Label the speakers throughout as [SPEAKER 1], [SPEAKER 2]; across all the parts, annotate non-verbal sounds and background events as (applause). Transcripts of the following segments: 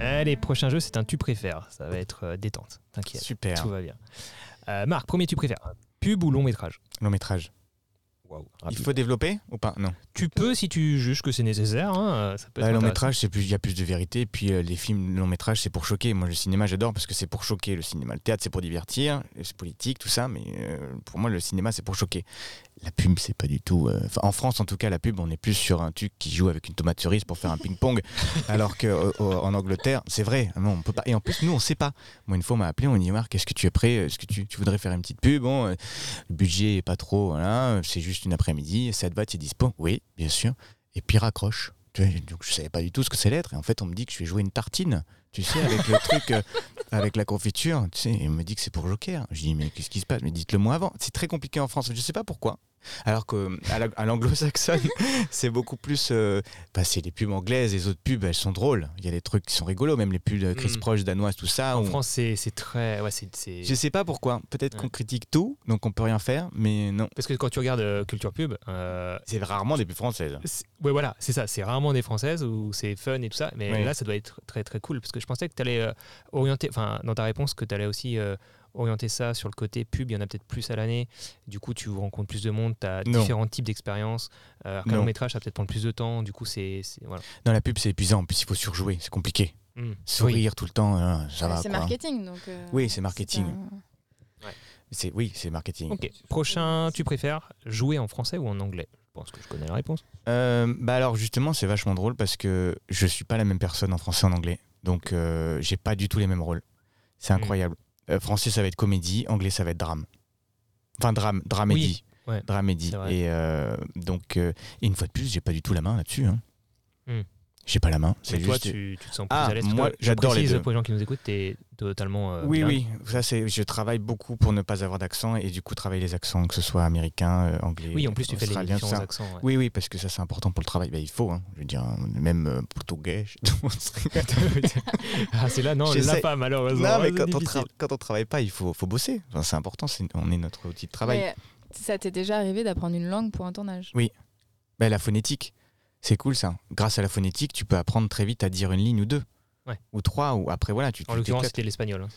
[SPEAKER 1] Allez, prochain jeu, c'est un tu préfères. Ça va être euh, détente. T'inquiète.
[SPEAKER 2] Super.
[SPEAKER 1] Tout va bien. Euh, Marc, premier tu préfères. Pub ou long métrage?
[SPEAKER 2] Long métrage.
[SPEAKER 1] Waouh.
[SPEAKER 2] Il faut développer ou pas? Non.
[SPEAKER 1] Tu peux si tu juges que c'est nécessaire. hein, euh, ça peut être
[SPEAKER 2] Bah, long métrage, c'est plus, il y a plus de vérité. Puis euh, les films long métrage, c'est pour choquer. Moi, le cinéma, j'adore parce que c'est pour choquer. Le cinéma, le théâtre, c'est pour divertir, c'est politique, tout ça. Mais euh, pour moi, le cinéma, c'est pour choquer. La pub, c'est pas du tout. euh, enfin, en France, en tout cas, la pub, on est plus sur un truc qui joue avec une tomate cerise pour faire un ping-pong, (laughs) alors qu'en Angleterre, c'est vrai. Non, on peut pas. Et en plus, nous, on sait pas. Moi, une fois, on m'a appelé, on m'a dit Marc, est-ce que tu es prêt Est-ce que tu, tu voudrais faire une petite pub Bon, euh, le budget est pas trop. Voilà, c'est juste une après-midi. Ça te va, tu es dispo Oui, bien sûr. Et puis raccroche. Donc je savais pas du tout ce que c'est l'être. Et en fait, on me dit que je vais jouer une tartine. Tu sais, avec le truc, euh, (laughs) avec la confiture. Tu sais, et on me dit que c'est pour Joker. Je dis mais qu'est-ce qui se passe? Mais dites-le moi avant. C'est très compliqué en France. Je sais pas pourquoi. Alors que à la- à l'anglo-saxonne, (laughs) c'est beaucoup plus. euh, bah, c'est les pubs anglaises, les autres pubs, elles sont drôles. Il y a des trucs qui sont rigolos, même les pubs de Chris
[SPEAKER 1] Mm.
[SPEAKER 2] Proche, danoise, tout ça.
[SPEAKER 1] En
[SPEAKER 2] où-
[SPEAKER 1] France, c'est très. Ouais, c'est-
[SPEAKER 2] Je sais pas pourquoi. Peut-être
[SPEAKER 1] Ouais.
[SPEAKER 2] qu'on critique tout, donc on peut rien faire, mais non.
[SPEAKER 1] Parce que quand tu regardes euh, Culture Pub, euh,
[SPEAKER 2] C'est rarement des pubs françaises.
[SPEAKER 1] ouais, voilà, c'est ça. C'est rarement des françaises où c'est fun et tout ça. Mais là, ça doit être très très cool parce que je pensais que tu allais orienter, enfin, dans ta réponse, que tu allais aussi euh, orienter ça sur le côté pub. Il y en a peut-être plus à l'année. Du coup, tu rencontres plus de monde, tu as
[SPEAKER 2] Non.
[SPEAKER 1] différents types d'expériences. Euh, alors qu'un
[SPEAKER 2] Non.
[SPEAKER 1] long métrage, ça va peut-être prendre plus de temps. Du coup, c'est. c'est- Voilà.
[SPEAKER 2] Dans la pub, c'est épuisant. En plus, il faut surjouer. C'est compliqué.
[SPEAKER 1] Mm.
[SPEAKER 2] Sourire tout le temps, euh, ça va.
[SPEAKER 3] c'est marketing. Donc, euh,
[SPEAKER 2] Oui, c'est marketing.
[SPEAKER 3] un-
[SPEAKER 2] C'est oui, c'est marketing.
[SPEAKER 1] Ok. Prochain, tu préfères jouer en français ou en anglais? Je pense que je connais la réponse.
[SPEAKER 2] Euh, bah alors justement, c'est vachement drôle parce que je suis pas la même personne en français et en anglais, donc euh, j'ai pas du tout les mêmes rôles. C'est
[SPEAKER 1] Mm.
[SPEAKER 2] incroyable. Euh, français, ça va être comédie, anglais, ça va être drame. Enfin, drame, dramédie.
[SPEAKER 1] ouais.
[SPEAKER 2] Dramédie. Et euh, donc, euh, et une fois de plus, j'ai pas du tout la main là-dessus. Hein.
[SPEAKER 1] Mm.
[SPEAKER 2] J'ai pas la main. C'est
[SPEAKER 1] toi,
[SPEAKER 2] juste.
[SPEAKER 1] tu, tu te sens plus
[SPEAKER 2] Ah,
[SPEAKER 1] à l'aise.
[SPEAKER 2] moi, j'adore les deux.
[SPEAKER 1] Pour les gens qui nous écoutent, tu es totalement. euh,
[SPEAKER 2] Oui,
[SPEAKER 1] bilingue.
[SPEAKER 2] oui, ça c'est. Je travaille beaucoup pour ne pas avoir d'accent et du coup travailler les accents, que ce soit américain, euh, anglais,
[SPEAKER 1] Oui, en plus, tu fais les différents accents. ouais.
[SPEAKER 2] Oui, oui, parce que ça c'est important pour le travail. Bah, il faut, hein. je veux dire, même euh, portugais. (laughs) (laughs)
[SPEAKER 1] ah, c'est là, non, la
[SPEAKER 2] J'essaie-
[SPEAKER 1] pas, malheureusement.
[SPEAKER 2] non, mais quand on, tra- quand on travaille pas, il faut, faut bosser. Enfin, c'est important, on est notre outil de travail.
[SPEAKER 3] Mais ça t'est déjà arrivé d'apprendre une langue pour un tournage?
[SPEAKER 2] Bah, la phonétique, c'est cool ça. Grâce à la phonétique, tu peux apprendre très vite à dire une ligne ou deux.
[SPEAKER 1] Ouais.
[SPEAKER 2] Ou trois, ou après voilà, tu
[SPEAKER 1] En l'occurrence, c'était l'espagnol. hein,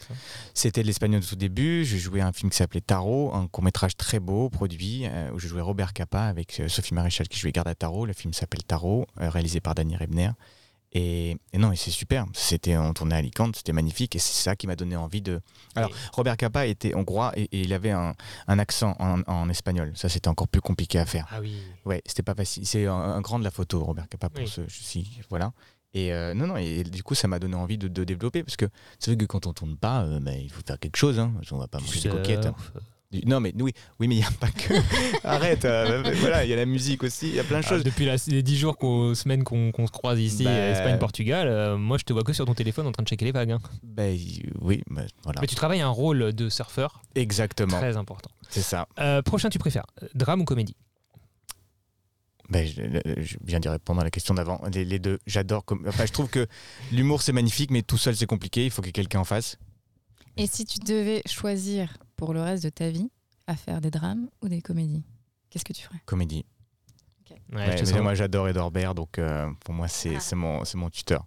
[SPEAKER 2] C'était de l'espagnol au tout début. Je jouais un film qui s'appelait Tarot, un court métrage très beau, produit, euh, où je jouais Robert Capa avec euh, Sophie Maréchal qui jouait Garde à Tarot. Le film s'appelle Tarot, euh, réalisé par Dany Rebner. Et, et non, et c'est super. C'était on tournait à Alicante, c'était magnifique, et c'est ça qui m'a donné envie de. Alors, Robert Capa était hongrois et, et il avait un, un accent en, en espagnol. Ça, c'était encore plus compliqué à faire.
[SPEAKER 1] Ah oui.
[SPEAKER 2] Ouais, c'était pas facile. C'est un, un grand de la photo, Robert Capa, pour
[SPEAKER 1] Oui.
[SPEAKER 2] ce. Si, voilà. Et euh, non, non, et du coup, ça m'a donné envie de, de développer parce que c'est vrai que quand on tourne pas, euh, bah, il faut faire quelque chose. Hein. On va pas manger des coquettes. hein. Non, mais oui, oui, mais il n'y a pas que. (laughs) Arrête, euh, voilà, il y a la musique aussi, il y a plein de
[SPEAKER 1] Ah,
[SPEAKER 2] choses.
[SPEAKER 1] depuis la- les 10 jours, qu'aux semaines qu'on qu'on se croise ici,
[SPEAKER 2] Bah-
[SPEAKER 1] euh, Espagne-Portugal, euh, moi je te vois que sur ton téléphone en train de checker les vagues. hein.
[SPEAKER 2] Ben, y- oui, bah, voilà.
[SPEAKER 1] Mais tu travailles un rôle de surfeur
[SPEAKER 2] Exactement,
[SPEAKER 1] très important.
[SPEAKER 2] c'est ça.
[SPEAKER 1] Euh, prochain, tu préfères drame ou comédie?
[SPEAKER 2] Ben, je, je viens d'y répondre à la question d'avant. Les, les deux, j'adore. Comme... Enfin, je trouve que l'humour c'est magnifique, mais tout seul c'est compliqué. Il faut qu'il y ait quelqu'un en face.
[SPEAKER 3] Et si tu devais choisir pour le reste de ta vie à faire des drames ou des comédies, qu'est-ce que tu ferais?
[SPEAKER 2] Comédie.
[SPEAKER 1] Ouais,
[SPEAKER 2] Ouais,
[SPEAKER 1] je te
[SPEAKER 2] mais
[SPEAKER 1] sens.
[SPEAKER 2] moi j'adore Edouard Baird, donc euh, pour moi c'est
[SPEAKER 3] Ah.
[SPEAKER 2] c'est mon, c'est mon tuteur.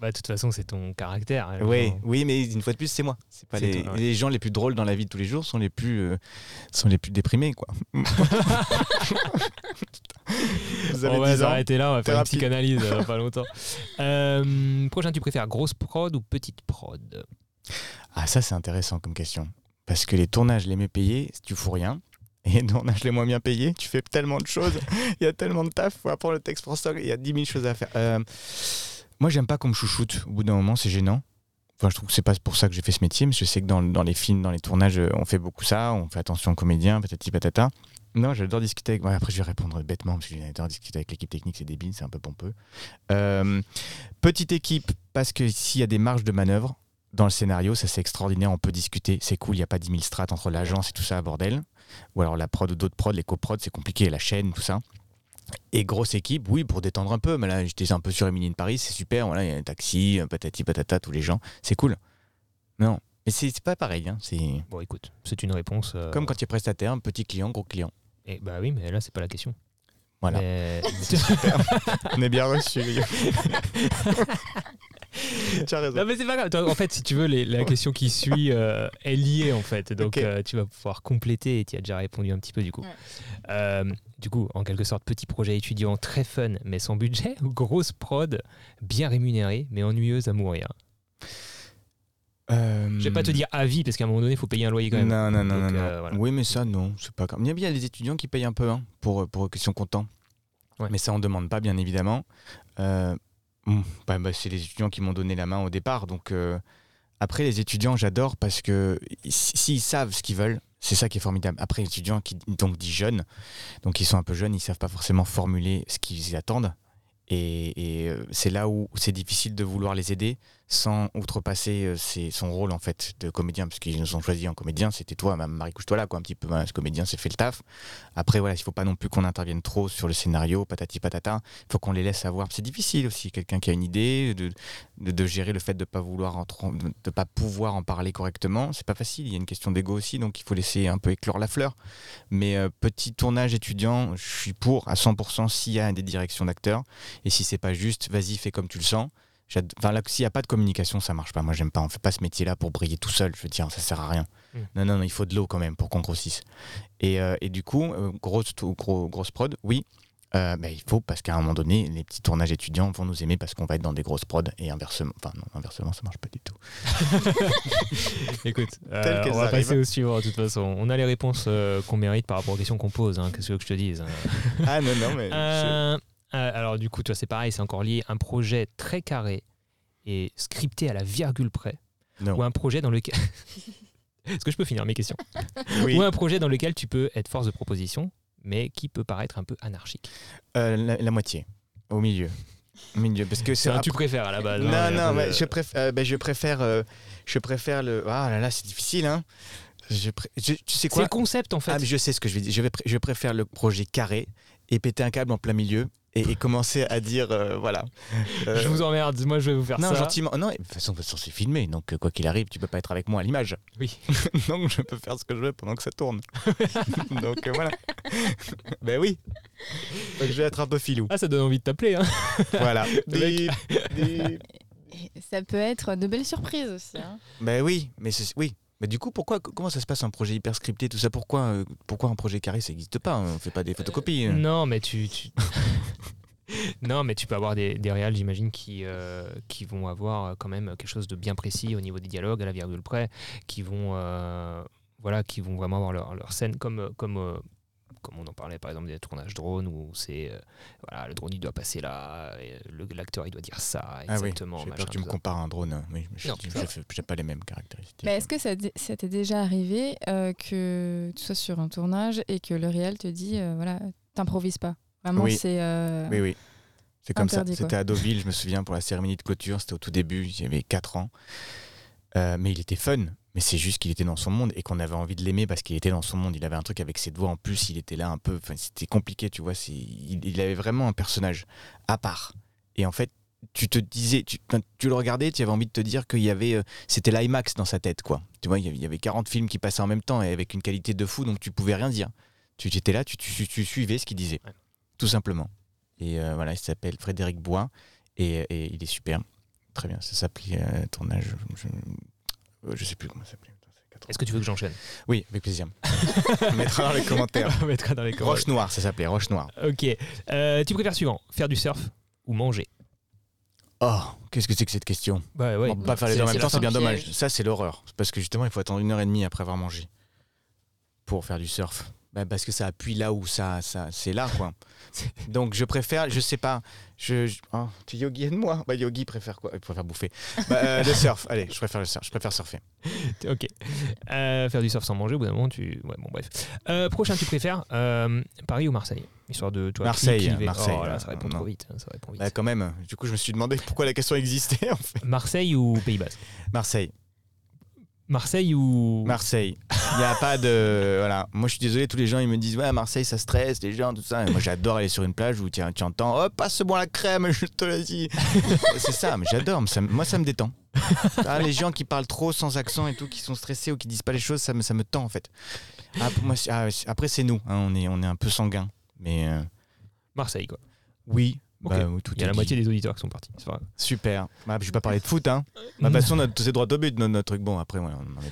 [SPEAKER 1] Bah, de toute façon, c'est ton caractère. hein,
[SPEAKER 2] Oui, oui, mais une fois de plus, c'est moi. C'est pas
[SPEAKER 1] C'est
[SPEAKER 2] les,
[SPEAKER 1] toi, ouais.
[SPEAKER 2] les gens les plus drôles dans la vie de tous les jours sont les plus, euh, sont les plus déprimés, quoi. (laughs) Vous avez
[SPEAKER 1] on va
[SPEAKER 2] 10 ans
[SPEAKER 1] s'arrêter là, on va faire une
[SPEAKER 2] Thérapie.
[SPEAKER 1] psychanalyse euh, (laughs) pas longtemps. Euh, prochain, tu préfères grosse prod ou petite prod?
[SPEAKER 2] Ah, ça c'est intéressant comme question. Parce que les tournages les mieux payés, tu fous rien. Et les tournages les moins bien payés, tu fais tellement de choses. (laughs) Il y a tellement de taf, faut apprendre le texte français, il y a 10 000 choses à faire. Euh, moi, j'aime pas qu'on me chouchoute. Au bout d'un moment, c'est gênant. Enfin, je trouve que c'est pas pour ça que j'ai fait ce métier, mais je sais que dans, les films, dans les tournages, euh, on fait beaucoup ça, on fait attention aux comédiens, patati patata. Non, j'adore discuter avec. après, je vais répondre bêtement parce que j'adore discuter avec l'équipe technique, c'est débile, c'est un peu pompeux. Euh, petite équipe, parce que s'il y a des marges de manœuvre dans le scénario, ça c'est extraordinaire, on peut discuter, c'est cool, il n'y a pas 10 000 strates entre l'agence et tout ça, bordel. Ou alors la prod ou d'autres prods, les coprods, c'est compliqué, la chaîne, tout ça. Et grosse équipe, oui, pour détendre un peu. Mais là, j'étais un peu sur Emily de Paris, c'est super. Voilà, il y a un taxi, un patati patata, tous les gens. C'est cool. Non, mais c'est pas pareil. hein,
[SPEAKER 1] Bon, écoute, c'est une réponse. euh,
[SPEAKER 2] comme quand tu es prestataire, un petit client, gros client.
[SPEAKER 1] et bah oui, mais là, c'est pas la question.
[SPEAKER 2] Voilà.
[SPEAKER 1] Mais- (laughs)
[SPEAKER 2] On est bien reçu. (laughs) (laughs) tu as raison.
[SPEAKER 1] Non mais c'est pas grave. Toi, En fait, si tu veux, les- la question qui suit euh, est liée en fait. Donc euh, tu vas pouvoir compléter et tu as déjà répondu un petit peu du coup.
[SPEAKER 3] Ouais.
[SPEAKER 1] Euh, du coup, en quelque sorte, petit projet étudiant très fun mais sans budget ou (laughs) grosse prod bien rémunérée mais ennuyeuse à mourir.
[SPEAKER 2] Euh,
[SPEAKER 1] Je vais pas te dire à vie parce qu'à un moment donné, il faut payer un loyer quand même.
[SPEAKER 2] Non, non, non,
[SPEAKER 1] Donc,
[SPEAKER 2] non.
[SPEAKER 1] euh,
[SPEAKER 2] non.
[SPEAKER 1] voilà.
[SPEAKER 2] Oui, mais ça, non, c'est pas grave. Il y a bien des étudiants qui payent un peu hein, pour, pour qui sont contents.
[SPEAKER 1] Ouais.
[SPEAKER 2] Mais ça, on demande pas, bien évidemment. Euh, bon, bah, bah, c'est les étudiants qui m'ont donné la main au départ. Donc, euh, après, les étudiants, j'adore parce que s'ils savent ce qu'ils veulent, c'est ça qui est formidable. Après, les étudiants qui donc dit jeunes, donc ils sont un peu jeunes, ils savent pas forcément formuler ce qu'ils attendent. Et, et, euh, c'est là où c'est difficile de vouloir les aider sans outrepasser euh, son rôle en fait de comédien, parce qu'ils nous ont choisi en comédien, c'était toi, ma- Marie, couche-toi là, quoi, un petit peu, ce comédien, c'est fait le taf. Après, voilà, il faut pas non plus qu'on intervienne trop sur le scénario, patati patata, il faut qu'on les laisse avoir. C'est difficile aussi, quelqu'un qui a une idée, de, de, gérer le fait de pas vouloir de pas pouvoir en parler correctement, c'est pas facile, il y a une question d'ego aussi, donc il faut laisser un peu éclore la fleur. Mais euh, petit tournage étudiant, je suis pour à 100% s'il y a des directions d'acteurs, et si c'est pas juste, vas-y, fais comme tu le sens. Enfin, là, s'il n'y a pas de communication, ça marche pas. Moi, j'aime pas. On fait pas ce métier-là pour briller tout seul. Je veux dire, ça sert à rien.
[SPEAKER 1] Mm.
[SPEAKER 2] Non, non, non, il faut de l'eau quand même pour qu'on grossisse. Et, euh, et du coup, euh, grosse, gros, grosse prod, oui. Euh, bah, il faut parce qu'à un moment donné, les petits tournages étudiants vont nous aimer parce qu'on va être dans des grosses prods et inversement. Enfin, non, inversement, ça marche pas du tout. (laughs)
[SPEAKER 1] Écoute, (laughs) euh, on va passer au suivant de toute façon. On a les réponses euh, qu'on mérite par rapport aux questions qu'on pose. hein. Qu'est-ce que tu veux que je te dise hein.
[SPEAKER 2] Ah non, non, mais.
[SPEAKER 1] Euh, euh, alors du coup, toi, c'est pareil, c'est encore lié. Un projet très carré et scripté à la virgule près,
[SPEAKER 2] Non.
[SPEAKER 1] ou un projet dans lequel. (laughs) Est-ce que je peux finir mes questions (laughs)
[SPEAKER 2] Oui.
[SPEAKER 1] Ou un projet dans lequel tu peux être force de proposition, mais qui peut paraître un peu anarchique.
[SPEAKER 2] Euh, la, la moitié. Au milieu. Au milieu. Parce que
[SPEAKER 1] C'est
[SPEAKER 2] c'est
[SPEAKER 1] un tu préfères à la base.
[SPEAKER 2] Non,
[SPEAKER 1] hein,
[SPEAKER 2] non,
[SPEAKER 1] de-
[SPEAKER 2] mais je, préfère, euh, ben, je préfère, euh, je préfère le. Ah là là, c'est difficile, hein. Je pré- je- tu sais
[SPEAKER 1] C'est
[SPEAKER 2] quoi
[SPEAKER 1] le concept en fait.
[SPEAKER 2] Ah, mais je sais ce que je vais dire. Je, vais pr- je préfère le projet carré et péter un câble en plein milieu et, et commencer à dire euh, voilà. Euh, (laughs)
[SPEAKER 1] Je vous emmerde, moi je vais vous faire
[SPEAKER 2] non,
[SPEAKER 1] ça.
[SPEAKER 2] gentiment. Non, de toute façon, de toute façon, c'est filmé, donc euh, quoi qu'il arrive, tu peux pas être avec moi à l'image.
[SPEAKER 1] Oui. (laughs)
[SPEAKER 2] donc je peux faire ce que je veux pendant que ça tourne. (laughs) donc euh, voilà. ben oui. Donc je vais être un peu filou.
[SPEAKER 1] Ah, ça donne envie de t'appeler. Hein.
[SPEAKER 2] voilà.
[SPEAKER 3] Ça peut être de belles surprises aussi. hein.
[SPEAKER 2] Ben oui, mais c'est oui. Mais du coup, pourquoi, comment ça se passe un projet hyper scripté, tout ça? Pourquoi, euh, pourquoi un projet carré, ça n'existe pas? On fait pas des photocopies. hein.
[SPEAKER 1] Non, mais tu. tu- (laughs) non, mais tu peux avoir des, des réals, j'imagine, qui, euh, qui vont avoir euh, quand même quelque chose de bien précis au niveau des dialogues, à la virgule près, qui vont, euh, voilà, qui vont vraiment avoir leur, leur scène comme, euh, comme, euh, comme on en parlait par exemple des tournages drone où c'est euh, voilà, le drone il doit passer là, et le- l'acteur il doit dire ça
[SPEAKER 2] Ah oui,
[SPEAKER 1] exactement.
[SPEAKER 2] j'ai
[SPEAKER 1] machin,
[SPEAKER 2] peur que tu me compares à un drone. hein. Oui, mais je
[SPEAKER 1] Non,
[SPEAKER 2] je-
[SPEAKER 1] ça va.
[SPEAKER 2] je- j'ai pas les mêmes caractéristiques.
[SPEAKER 3] Mais est-ce que ça, t'est déjà arrivé euh, que tu sois sur un tournage et que le réel te dit euh, voilà, t'improvises pas? Vraiment,
[SPEAKER 2] Oui.
[SPEAKER 3] c'est. euh,
[SPEAKER 2] Oui, oui. C'est comme
[SPEAKER 3] Interdit,
[SPEAKER 2] ça.
[SPEAKER 3] quoi.
[SPEAKER 2] C'était à Deauville, je me souviens, pour la cérémonie de clôture. C'était au tout début, j'avais 4 ans. Euh, mais il était fun. Mais c'est juste qu'il était dans son monde et qu'on avait envie de l'aimer parce qu'il était dans son monde. Il avait un truc avec ses doigts en plus. Il était là un peu. C'était compliqué, tu vois. Il, il avait vraiment un personnage à part. Et en fait, tu te disais, tu, tu le regardais, tu avais envie de te dire qu'il y avait. euh, C'était l'IMAX dans sa tête, quoi. Tu vois, il y avait- il y avait 40 films qui passaient en même temps et avec une qualité de fou, donc tu pouvais rien dire. Tu étais là, tu, tu- tu suivais ce qu'il disait.
[SPEAKER 1] Ouais.
[SPEAKER 2] Tout simplement. Et euh, voilà, il s'appelle Frédéric Bois et, et il est super. Très bien, ça s'appelait euh, tournage. Je, je, je sais plus comment ça s'appelait. Attends, c'est 80.
[SPEAKER 1] Est-ce que tu veux que j'enchaîne?
[SPEAKER 2] Oui, avec plaisir. On (laughs) mettra dans les commentaires. (laughs)
[SPEAKER 1] On mettra dans les commentaires.
[SPEAKER 2] Roche Noire, ça s'appelait Roche Noire.
[SPEAKER 1] Ok. Euh, tu préfères suivant faire du surf ou manger?
[SPEAKER 2] Oh, qu'est-ce que c'est que cette question?
[SPEAKER 1] Bah ouais.
[SPEAKER 2] On peut pas faire les deux en même temps, c'est bien dommage. Ça, c'est l'horreur. Parce que justement, il faut attendre une heure et demie après avoir mangé pour faire du surf. Bah, parce que ça appuie là où ça, ça c'est là, quoi. (laughs) Donc, je préfère, je sais pas, je, je- oh, tu Yogi aide-moi. Bah, Yogi préfère quoi? Il préfère bouffer. Bah, euh, le surf, allez, je préfère le surf, je préfère surfer. (laughs)
[SPEAKER 1] Ok. Euh, faire du surf sans manger, au bout d'un moment, tu. Ouais, bon, bref. Euh, prochain, tu préfères Paris ou Marseille? Histoire de.
[SPEAKER 2] Marseille. Marseille,
[SPEAKER 1] Oh, là, ça répond
[SPEAKER 2] non.
[SPEAKER 1] trop vite. hein, ça répond vite.
[SPEAKER 2] Bah, quand même, du coup, je me suis demandé pourquoi la question existait, en fait.
[SPEAKER 1] Marseille ou Pays Basque
[SPEAKER 2] Marseille.
[SPEAKER 1] Marseille ou.
[SPEAKER 2] Marseille. Il n'y a pas de. (laughs) Voilà. Moi, je suis désolé, tous les gens, ils me disent Ouais, à Marseille, ça stresse, les gens, tout ça. Et moi, j'adore aller sur une plage où tu, tu entends Oh, passe-moi la crème, (laughs) je te l'ai dit. C'est ça, mais j'adore. moi, ça me détend. Ah, les gens qui parlent trop sans accent et tout, qui sont stressés ou qui disent pas les choses, ça me, ça me tend, en fait. Ah, moi, ah, après, c'est nous. hein, on, est, on est un peu sanguin. Mais. euh,
[SPEAKER 1] Marseille, quoi.
[SPEAKER 2] Oui. Bah, tout
[SPEAKER 1] Il y a la
[SPEAKER 2] dit.
[SPEAKER 1] moitié des auditeurs qui sont partis.
[SPEAKER 2] Super. Bah, je vais pas parler de foot, hein. Bah, de toute façon, c'est droit au but, notre, notre truc. Bon, après, ouais, on en est